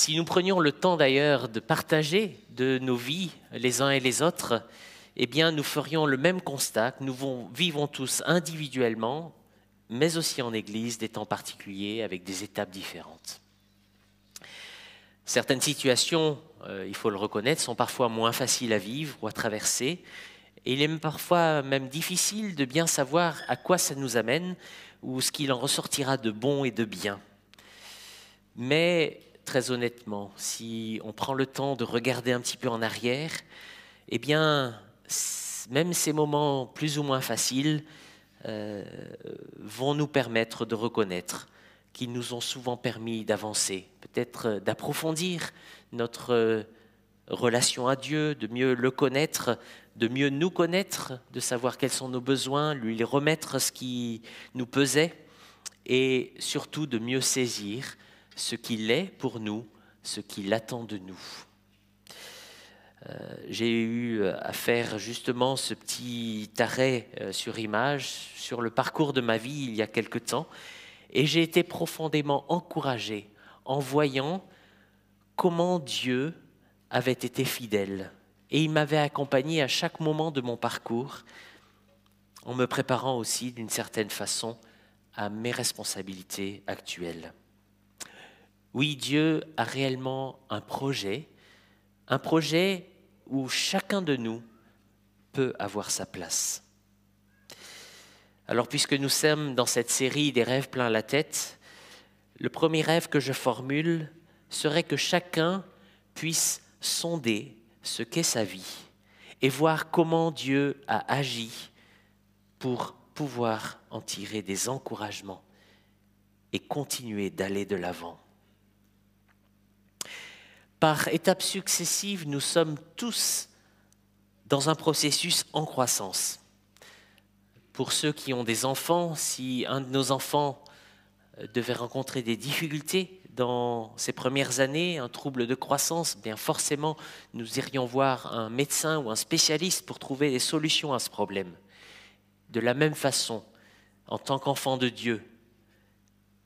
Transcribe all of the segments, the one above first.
Si nous prenions le temps d'ailleurs de partager de nos vies les uns et les autres, eh bien nous ferions le même constat que nous vivons tous individuellement, mais aussi en Église, des temps particuliers avec des étapes différentes. Certaines situations, euh, il faut le reconnaître, sont parfois moins faciles à vivre ou à traverser, et il est parfois même difficile de bien savoir à quoi ça nous amène ou ce qu'il en ressortira de bon et de bien. Mais très honnêtement, si on prend le temps de regarder un petit peu en arrière, eh bien, même ces moments plus ou moins faciles euh, vont nous permettre de reconnaître qu'ils nous ont souvent permis d'avancer, peut-être d'approfondir notre relation à Dieu, de mieux le connaître, de mieux nous connaître, de savoir quels sont nos besoins, lui remettre ce qui nous pesait, et surtout de mieux saisir ce qu'il est pour nous, ce qu'il attend de nous. Euh, j'ai eu à faire justement ce petit arrêt euh, sur image sur le parcours de ma vie il y a quelque temps, et j'ai été profondément encouragé en voyant comment Dieu avait été fidèle. Et il m'avait accompagné à chaque moment de mon parcours, en me préparant aussi d'une certaine façon à mes responsabilités actuelles. Oui, Dieu a réellement un projet, un projet où chacun de nous peut avoir sa place. Alors puisque nous sommes dans cette série des rêves plein la tête, le premier rêve que je formule serait que chacun puisse sonder ce qu'est sa vie et voir comment Dieu a agi pour pouvoir en tirer des encouragements et continuer d'aller de l'avant. Par étapes successives, nous sommes tous dans un processus en croissance. Pour ceux qui ont des enfants, si un de nos enfants devait rencontrer des difficultés dans ces premières années, un trouble de croissance, bien forcément, nous irions voir un médecin ou un spécialiste pour trouver des solutions à ce problème. De la même façon, en tant qu'enfants de Dieu,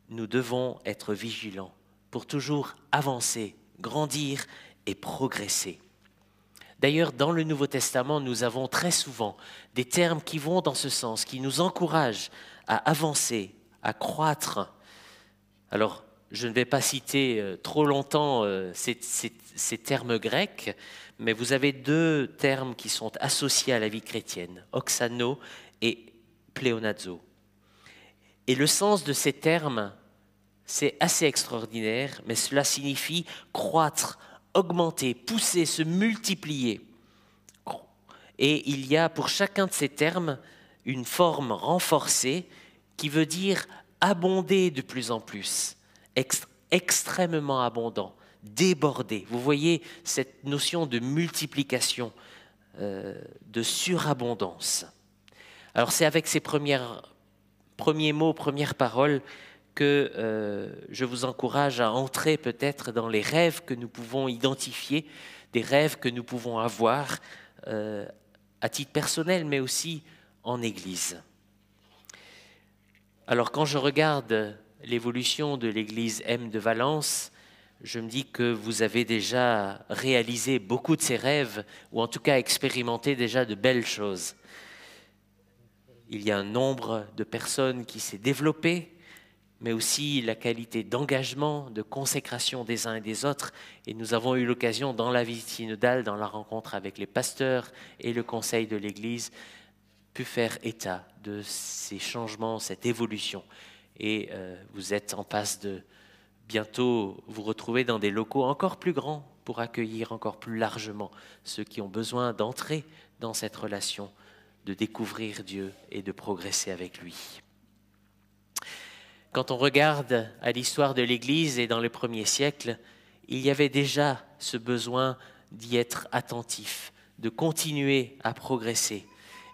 nous devons être vigilants pour toujours avancer, grandir et progresser. D'ailleurs, dans le Nouveau Testament, nous avons très souvent des termes qui vont dans ce sens, qui nous encouragent à avancer, à croître. Alors, je ne vais pas citer euh, trop longtemps euh, ces, termes grecs, mais vous avez deux termes qui sont associés à la vie chrétienne, oxano et pléonazo. Et le sens de ces termes, c'est assez extraordinaire, mais cela signifie croître, augmenter, pousser, se multiplier. Et il y a pour chacun de ces termes une forme renforcée qui veut dire abonder de plus en plus extrêmement abondant, débordé. Vous voyez cette notion de multiplication, euh, de surabondance. Alors c'est avec ces premiers mots, premières paroles que euh, je vous encourage à entrer peut-être dans les rêves que nous pouvons identifier, des rêves que nous pouvons avoir euh, à titre personnel, mais aussi en Église. Alors quand je regarde l'évolution de l'église M de Valence, je me dis que vous avez déjà réalisé beaucoup de ces rêves, ou en tout cas expérimenté déjà de belles choses. Il y a un nombre de personnes qui s'est développé, mais aussi la qualité d'engagement, de consécration des uns et des autres. Et nous avons eu l'occasion, dans la visite synodale, dans la rencontre avec les pasteurs et le conseil de l'Église, pu faire état de ces changements, cette évolution et euh, vous êtes en passe de bientôt vous retrouver dans des locaux encore plus grands pour accueillir encore plus largement ceux qui ont besoin d'entrer dans cette relation, de découvrir Dieu et de progresser avec lui. Quand on regarde à l'histoire de l'Église et dans les premiers siècles, il y avait déjà ce besoin d'y être attentif, de continuer à progresser.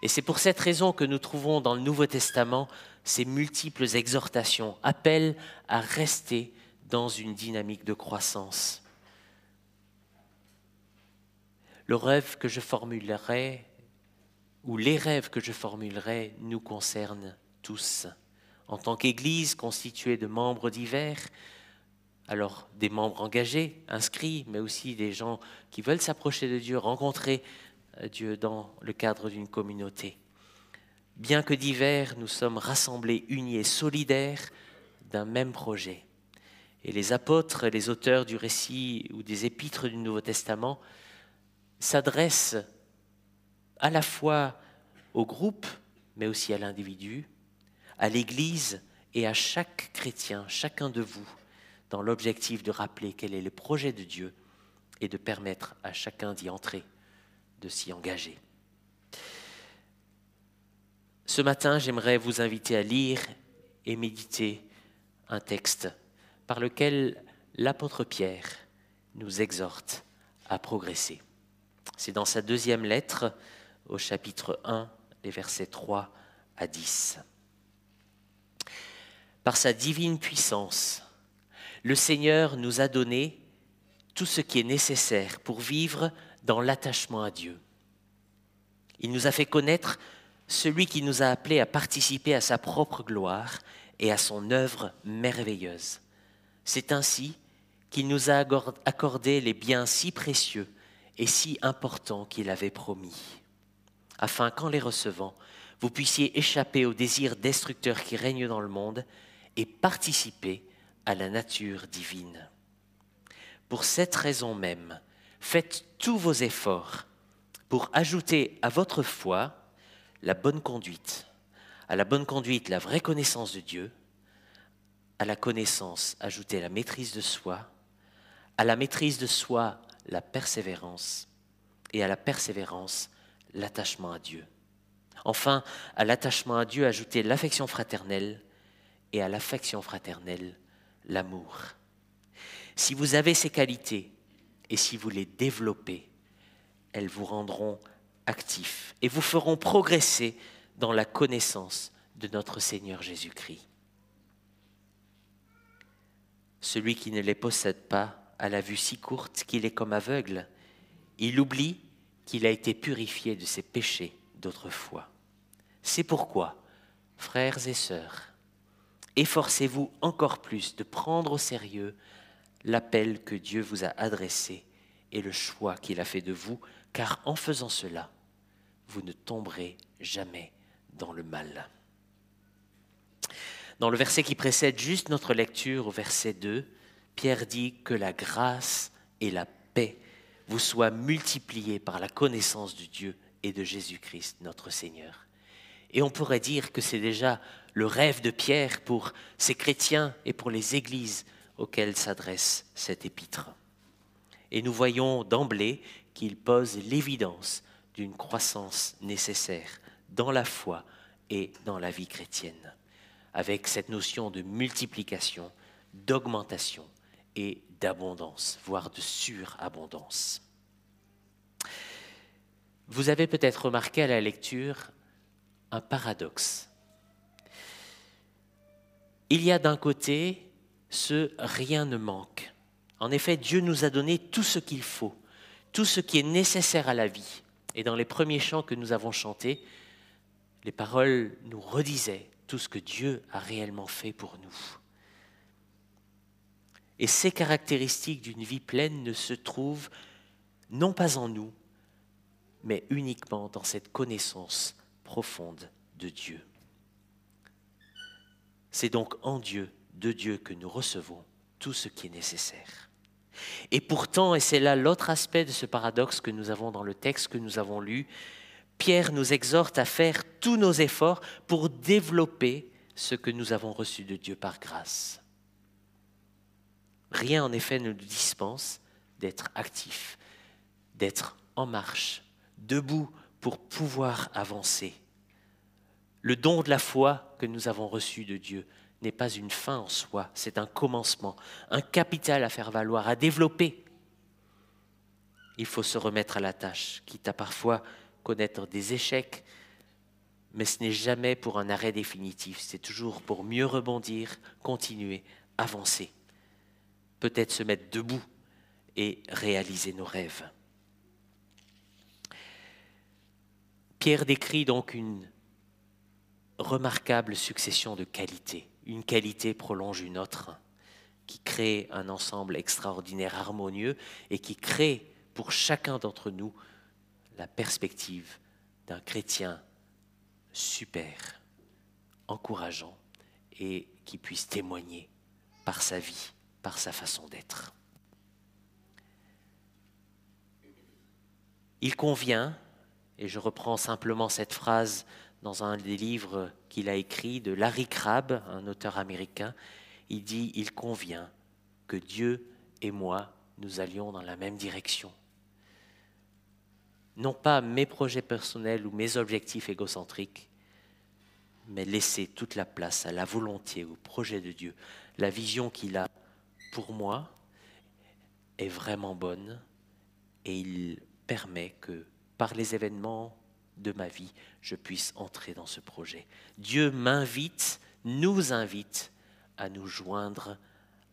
Et c'est pour cette raison que nous trouvons dans le Nouveau Testament ces multiples exhortations appellent à rester dans une dynamique de croissance. Le rêve que je formulerai, ou les rêves que je formulerai, nous concernent tous. En tant qu'Église constituée de membres divers, alors des membres engagés, inscrits, mais aussi des gens qui veulent s'approcher de Dieu, rencontrer euh, Dieu dans le cadre d'une communauté. Bien que divers, nous sommes rassemblés, unis et solidaires d'un même projet. Et les apôtres, les auteurs du récit ou des épîtres du Nouveau Testament s'adressent à la fois au groupe, mais aussi à l'individu, à l'Église et à chaque chrétien, chacun de vous, dans l'objectif de rappeler quel est le projet de Dieu et de permettre à chacun d'y entrer, de s'y engager. Ce matin, j'aimerais vous inviter à lire et méditer un texte par lequel l'apôtre Pierre nous exhorte à progresser. C'est dans sa deuxième lettre au chapitre 1, les versets 3 à 10. Par sa divine puissance, le Seigneur nous a donné tout ce qui est nécessaire pour vivre dans l'attachement à Dieu. Il nous a fait connaître celui qui nous a appelés à participer à sa propre gloire et à son œuvre merveilleuse. C'est ainsi qu'il nous a accordé les biens si précieux et si importants qu'il avait promis, afin qu'en les recevant, vous puissiez échapper aux désirs destructeurs qui règnent dans le monde et participer à la nature divine. Pour cette raison même, faites tous vos efforts pour ajouter à votre foi la bonne conduite, à la bonne conduite la vraie connaissance de Dieu, à la connaissance ajouter la maîtrise de soi, à la maîtrise de soi la persévérance, et à la persévérance l'attachement à Dieu. Enfin, à l'attachement à Dieu ajouter l'affection fraternelle, et à l'affection fraternelle l'amour. Si vous avez ces qualités et si vous les développez, elles vous rendront actifs et vous feront progresser dans la connaissance de notre Seigneur Jésus-Christ. Celui qui ne les possède pas a la vue si courte qu'il est comme aveugle. Il oublie qu'il a été purifié de ses péchés d'autrefois. C'est pourquoi, frères et sœurs, efforcez-vous encore plus de prendre au sérieux l'appel que Dieu vous a adressé et le choix qu'il a fait de vous, car en faisant cela, vous ne tomberez jamais dans le mal. Dans le verset qui précède juste notre lecture, au verset 2, Pierre dit que la grâce et la paix vous soient multipliées par la connaissance de Dieu et de Jésus-Christ, notre Seigneur. Et on pourrait dire que c'est déjà le rêve de Pierre pour ces chrétiens et pour les églises auxquelles s'adresse cet épître. Et nous voyons d'emblée qu'il pose l'évidence d'une croissance nécessaire dans la foi et dans la vie chrétienne, avec cette notion de multiplication, d'augmentation et d'abondance, voire de surabondance. Vous avez peut-être remarqué à la lecture un paradoxe. Il y a d'un côté ce rien ne manque. En effet, Dieu nous a donné tout ce qu'il faut, tout ce qui est nécessaire à la vie. Et dans les premiers chants que nous avons chantés, les paroles nous redisaient tout ce que Dieu a réellement fait pour nous. Et ces caractéristiques d'une vie pleine ne se trouvent non pas en nous, mais uniquement dans cette connaissance profonde de Dieu. C'est donc en Dieu, de Dieu, que nous recevons tout ce qui est nécessaire. Et pourtant, et c'est là l'autre aspect de ce paradoxe que nous avons dans le texte que nous avons lu, Pierre nous exhorte à faire tous nos efforts pour développer ce que nous avons reçu de Dieu par grâce. Rien en effet ne nous dispense d'être actifs, d'être en marche, debout pour pouvoir avancer. Le don de la foi que nous avons reçu de Dieu n'est pas une fin en soi, c'est un commencement, un capital à faire valoir, à développer. Il faut se remettre à la tâche, quitte à parfois connaître des échecs, mais ce n'est jamais pour un arrêt définitif, c'est toujours pour mieux rebondir, continuer, avancer, peut-être se mettre debout et réaliser nos rêves. Pierre décrit donc une remarquable succession de qualités. Une qualité prolonge une autre, qui crée un ensemble extraordinaire, harmonieux, et qui crée pour chacun d'entre nous la perspective d'un chrétien super, encourageant, et qui puisse témoigner par sa vie, par sa façon d'être. Il convient, et je reprends simplement cette phrase dans un des livres qu'il a écrit de Larry Crabb, un auteur américain, il dit Il convient que Dieu et moi, nous allions dans la même direction. Non pas mes projets personnels ou mes objectifs égocentriques, mais laisser toute la place à la volonté, au projet de Dieu. La vision qu'il a pour moi est vraiment bonne et il permet que par les événements de ma vie, je puisse entrer dans ce projet. Dieu m'invite, nous invite à nous joindre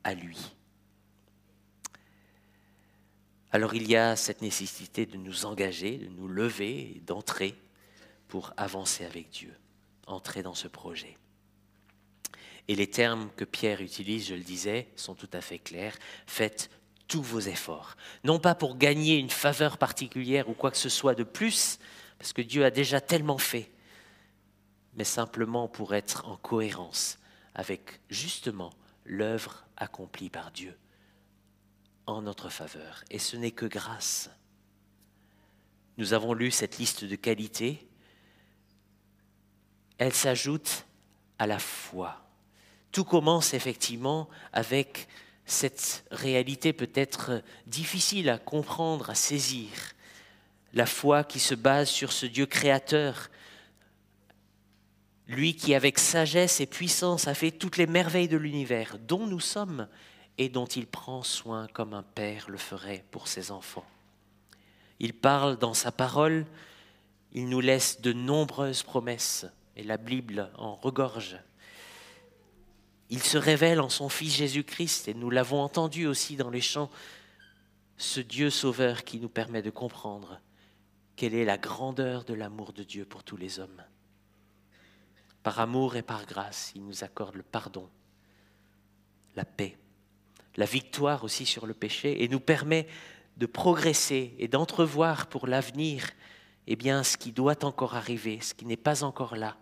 à lui. Alors il y a cette nécessité de nous engager, de nous lever d'entrer pour avancer avec Dieu, entrer dans ce projet. Et les termes que Pierre utilise, je le disais, sont tout à fait clairs. Faites tous vos efforts. Non pas pour gagner une faveur particulière ou quoi que ce soit de plus, parce que Dieu a déjà tellement fait, mais simplement pour être en cohérence avec justement l'œuvre accomplie par Dieu en notre faveur. Et ce n'est que grâce. Nous avons lu cette liste de qualités. Elle s'ajoute à la foi. Tout commence effectivement avec cette réalité peut-être difficile à comprendre, à saisir. La foi qui se base sur ce Dieu créateur, lui qui avec sagesse et puissance a fait toutes les merveilles de l'univers, dont nous sommes et dont il prend soin comme un père le ferait pour ses enfants. Il parle dans sa parole, il nous laisse de nombreuses promesses, et la Bible en regorge. Il se révèle en son Fils Jésus-Christ, et nous l'avons entendu aussi dans les chants, ce Dieu sauveur qui nous permet de comprendre quelle est la grandeur de l'amour de Dieu pour tous les hommes? Par amour et par grâce, il nous accorde le pardon, la paix, la victoire aussi sur le péché et nous permet de progresser et d'entrevoir pour l'avenir eh bien, ce qui doit encore arriver, ce qui n'est pas encore là,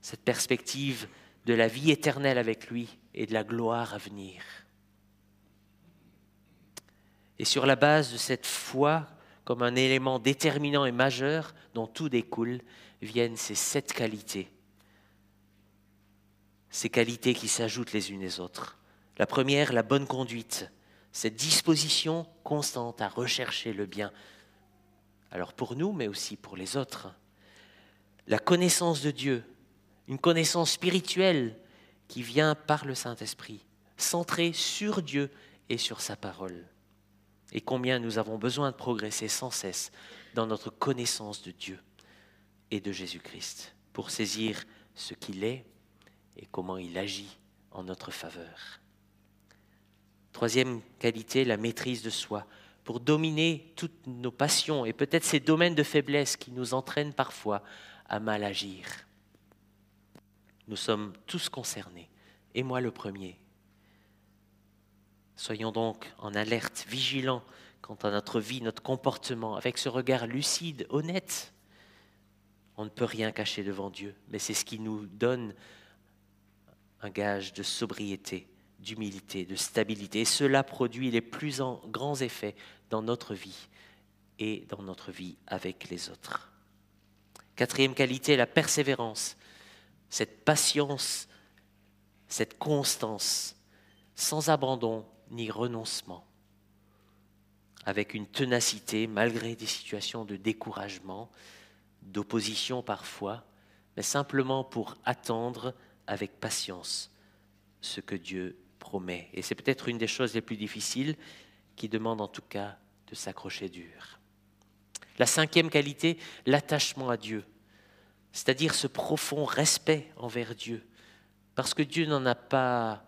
cette perspective de la vie éternelle avec lui et de la gloire à venir. Et sur la base de cette foi, comme un élément déterminant et majeur dont tout découle, viennent ces sept qualités. Ces qualités qui s'ajoutent les unes aux autres. La première, la bonne conduite, cette disposition constante à rechercher le bien, alors pour nous, mais aussi pour les autres. La connaissance de Dieu, une connaissance spirituelle qui vient par le Saint-Esprit, centrée sur Dieu et sur sa parole. Et combien nous avons besoin de progresser sans cesse dans notre connaissance de Dieu et de Jésus-Christ pour saisir ce qu'il est et comment il agit en notre faveur. Troisième qualité, la maîtrise de soi, pour dominer toutes nos passions et peut-être ces domaines de faiblesse qui nous entraînent parfois à mal agir. Nous sommes tous concernés, et moi le premier. Soyons donc en alerte, vigilants quant à notre vie, notre comportement, avec ce regard lucide, honnête. On ne peut rien cacher devant Dieu, mais c'est ce qui nous donne un gage de sobriété d'humilité, de stabilité. Et cela produit les plus grands effets dans notre vie et dans notre vie avec les autres. Quatrième qualité, la persévérance, cette patience, cette constance, sans abandon ni renoncement, avec une ténacité malgré des situations de découragement, d'opposition parfois, mais simplement pour attendre avec patience ce que Dieu promet. Et c'est peut-être une des choses les plus difficiles qui demande en tout cas de s'accrocher dur. La cinquième qualité, l'attachement à Dieu, c'est-à-dire ce profond respect envers Dieu, parce que Dieu n'en a pas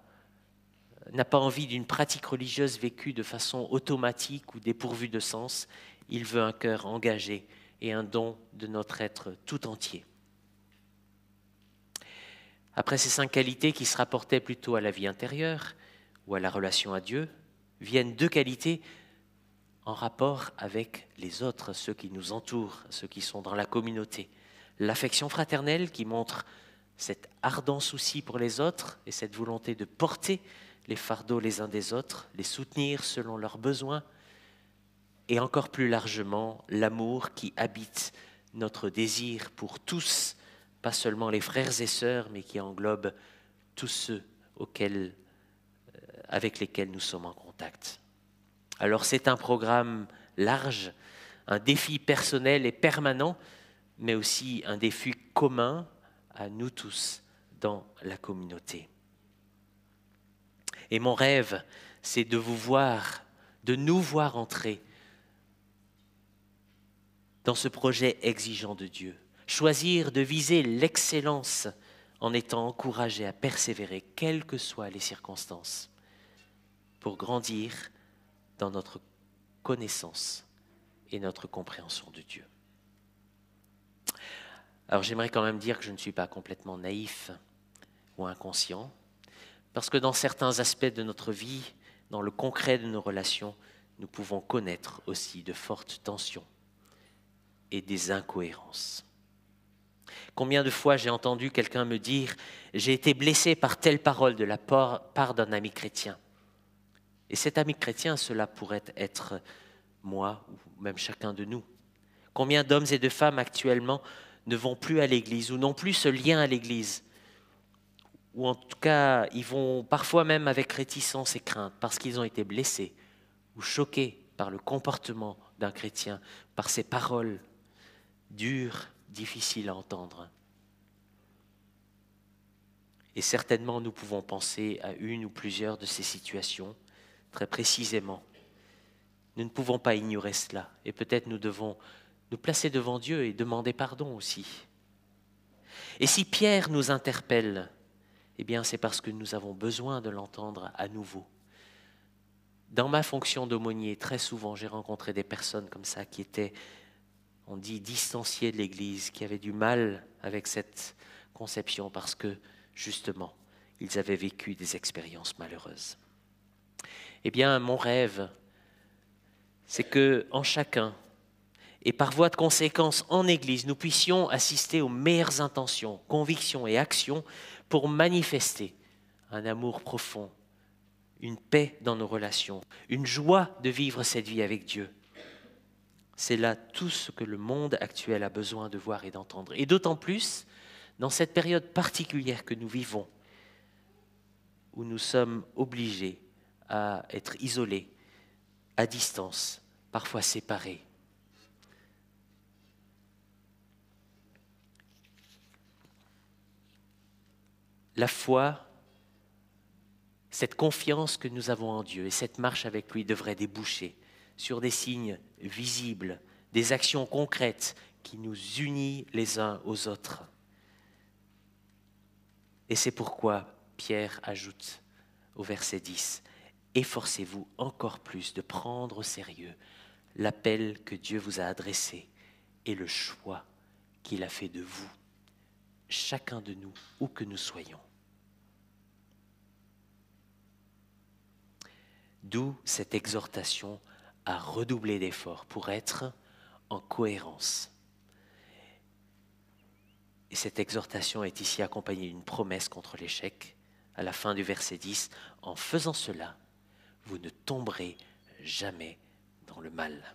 n'a pas envie d'une pratique religieuse vécue de façon automatique ou dépourvue de sens. Il veut un cœur engagé et un don de notre être tout entier. Après ces cinq qualités qui se rapportaient plutôt à la vie intérieure, ou à la relation à Dieu viennent deux qualités en rapport avec les autres, ceux qui nous entourent, ceux qui sont dans la communauté. L'affection fraternelle qui montre cet ardent souci pour les autres et cette volonté de porter les fardeaux les uns des autres, les soutenir selon leurs besoins, et encore plus largement l'amour qui habite notre désir pour tous, pas seulement les frères et sœurs, mais qui englobe tous ceux auxquels, euh, avec lesquels nous sommes en contact. Alors c'est un programme large, un défi personnel et permanent, mais aussi un défi commun à nous tous dans la communauté. Et mon rêve, c'est de vous voir, de nous voir entrer dans ce projet exigeant de Dieu. Choisir de viser l'excellence en étant encouragé à persévérer, quelles que soient les circonstances, pour grandir dans notre connaissance et notre compréhension de Dieu. Alors j'aimerais quand même dire que je ne suis pas complètement naïf ou inconscient, parce que dans certains aspects de notre vie, dans le concret de nos relations, nous pouvons connaître aussi de fortes tensions et des incohérences. Combien de fois j'ai entendu quelqu'un me dire J'ai été blessé par telle parole de la part d'un ami chrétien. Et cet ami chrétien, cela pourrait être moi ou même chacun de nous. Combien d'hommes et de femmes actuellement ne vont plus à l'église ou n'ont plus ce lien à l'église Ou en tout cas, ils vont parfois même avec réticence et crainte parce qu'ils ont été blessés ou choqués par le comportement d'un chrétien, par ses paroles, dur, difficile à entendre. Et certainement, nous pouvons penser à une ou plusieurs de ces situations très précisément. Nous ne pouvons pas ignorer cela. Et peut-être nous devons nous placer devant Dieu et demander pardon aussi. Et si Pierre nous interpelle, eh bien c'est parce que nous avons besoin de l'entendre à nouveau. Dans ma fonction d'aumônier, très souvent j'ai rencontré des personnes comme ça qui étaient on dit distanciés de l'Église, qui avaient du mal avec cette conception parce que, justement, ils avaient vécu des expériences malheureuses. Eh bien, mon rêve, c'est que en chacun, et par voie de conséquence en Église, nous puissions assister aux meilleures intentions, convictions et actions pour manifester un amour profond, une paix dans nos relations, une joie de vivre cette vie avec Dieu, c'est là tout ce que le monde actuel a besoin de voir et d'entendre. Et d'autant plus dans cette période particulière que nous vivons, où nous sommes obligés à être isolés, à distance, parfois séparés. La foi, cette confiance que nous avons en Dieu et cette marche avec lui devrait déboucher sur des signes visibles, des actions concrètes qui nous unissent les uns aux autres. Et c'est pourquoi Pierre ajoute au verset 10, Efforcez-vous encore plus de prendre au sérieux l'appel que Dieu vous a adressé et le choix qu'il a fait de vous, chacun de nous, où que nous soyons. D'où cette exhortation à redoubler d'efforts pour être en cohérence. Et cette exhortation est ici accompagnée d'une promesse contre l'échec. À la fin du verset 10, en faisant cela, vous ne tomberez jamais dans le mal.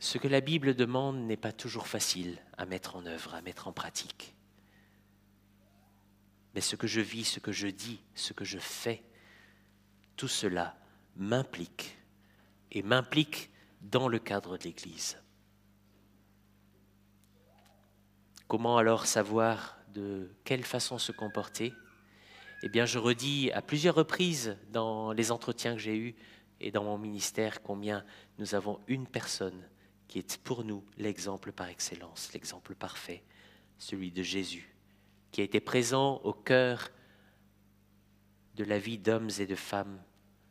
Ce que la Bible demande n'est pas toujours facile à mettre en œuvre, à mettre en pratique. Mais ce que je vis, ce que je dis, ce que je fais, tout cela m'implique et m'implique dans le cadre de l'Église. Comment alors savoir de quelle façon se comporter? Eh bien, je redis à plusieurs reprises dans les entretiens que j'ai eus et dans mon ministère combien nous avons une personne qui est pour nous l'exemple par excellence, l'exemple parfait, celui de Jésus, qui a été présent au cœur de la vie d'hommes et de femmes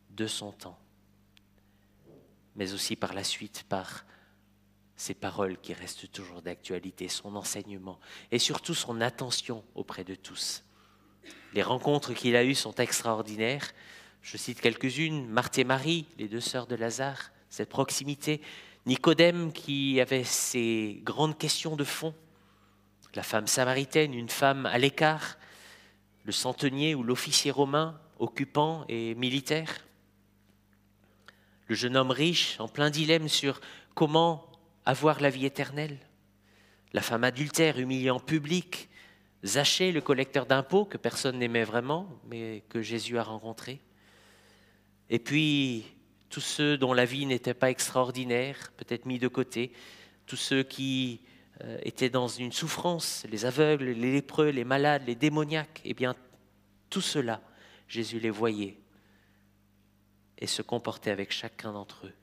de son temps, mais aussi par la suite par ses paroles qui restent toujours d'actualité, son enseignement et surtout son attention auprès de tous. Les rencontres qu'il a eues sont extraordinaires. Je cite quelques-unes. Marthe et Marie, les deux sœurs de Lazare, cette proximité. Nicodème qui avait ses grandes questions de fond. La femme samaritaine, une femme à l'écart. Le centenier ou l'officier romain, occupant et militaire. Le jeune homme riche en plein dilemme sur comment avoir la vie éternelle. La femme adultère humiliée en public. Zachée, le collecteur d'impôts que personne n'aimait vraiment, mais que Jésus a rencontré. Et puis tous ceux dont la vie n'était pas extraordinaire, peut-être mis de côté, tous ceux qui étaient dans une souffrance, les aveugles, les lépreux, les malades, les démoniaques, eh bien, tout cela, Jésus les voyait et se comportait avec chacun d'entre eux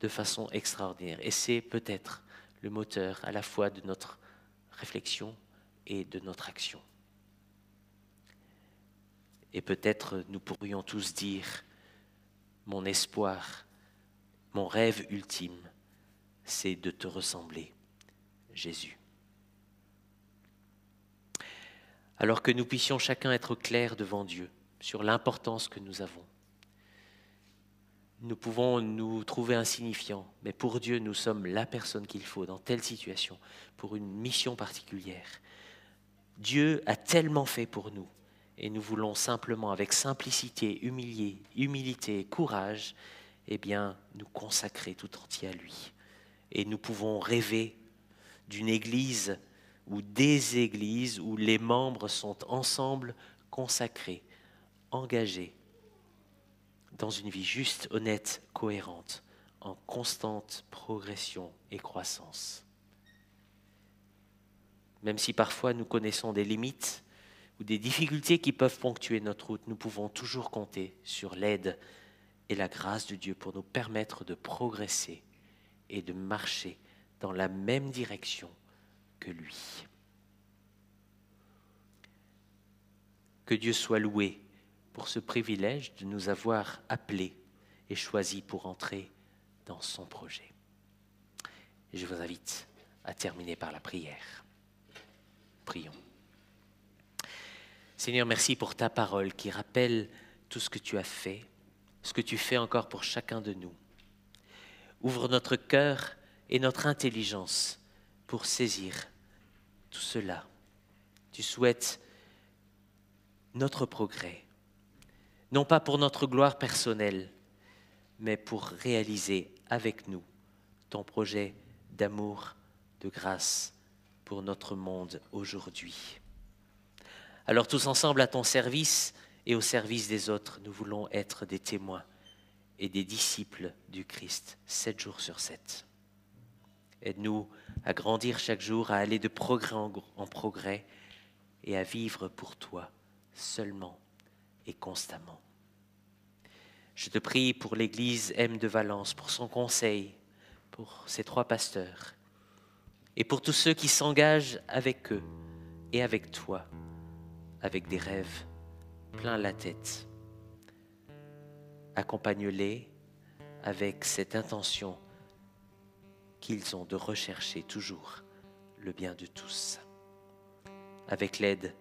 de façon extraordinaire. Et c'est peut-être le moteur à la fois de notre réflexion et de notre action. Et peut-être nous pourrions tous dire, mon espoir, mon rêve ultime, c'est de te ressembler, Jésus. Alors que nous puissions chacun être clairs devant Dieu sur l'importance que nous avons. Nous pouvons nous trouver insignifiants, mais pour Dieu, nous sommes la personne qu'il faut dans telle situation, pour une mission particulière. Dieu a tellement fait pour nous et nous voulons simplement, avec simplicité, humilité, humilité, courage, eh bien, nous consacrer tout entier à lui. Et nous pouvons rêver d'une église ou des églises où les membres sont ensemble consacrés, engagés dans une vie juste, honnête, cohérente, en constante progression et croissance. Même si parfois nous connaissons des limites, ou des difficultés qui peuvent ponctuer notre route, nous pouvons toujours compter sur l'aide et la grâce de Dieu pour nous permettre de progresser et de marcher dans la même direction que lui. Que Dieu soit loué pour ce privilège de nous avoir appelés et choisis pour entrer dans son projet. Et je vous invite à terminer par la prière. Prions. Seigneur, merci pour ta parole qui rappelle tout ce que tu as fait, ce que tu fais encore pour chacun de nous. Ouvre notre cœur et notre intelligence pour saisir tout cela. Tu souhaites notre progrès, non pas pour notre gloire personnelle, mais pour réaliser avec nous ton projet d'amour, de grâce pour notre monde aujourd'hui. Alors tous ensemble à ton service et au service des autres, nous voulons être des témoins et des disciples du Christ, sept jours sur sept. Aide-nous à grandir chaque jour, à aller de progrès en, progrès et à vivre pour toi seulement et constamment. Je te prie pour l'Église M de Valence, pour son conseil, pour ses trois pasteurs, et pour tous ceux qui s'engagent avec eux et avec toi avec des rêves plein la tête. Accompagne-les avec cette intention qu'ils ont de rechercher toujours le bien de tous, avec l'aide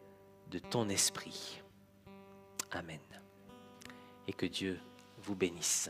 de ton esprit. Amen. Et que Dieu vous bénisse.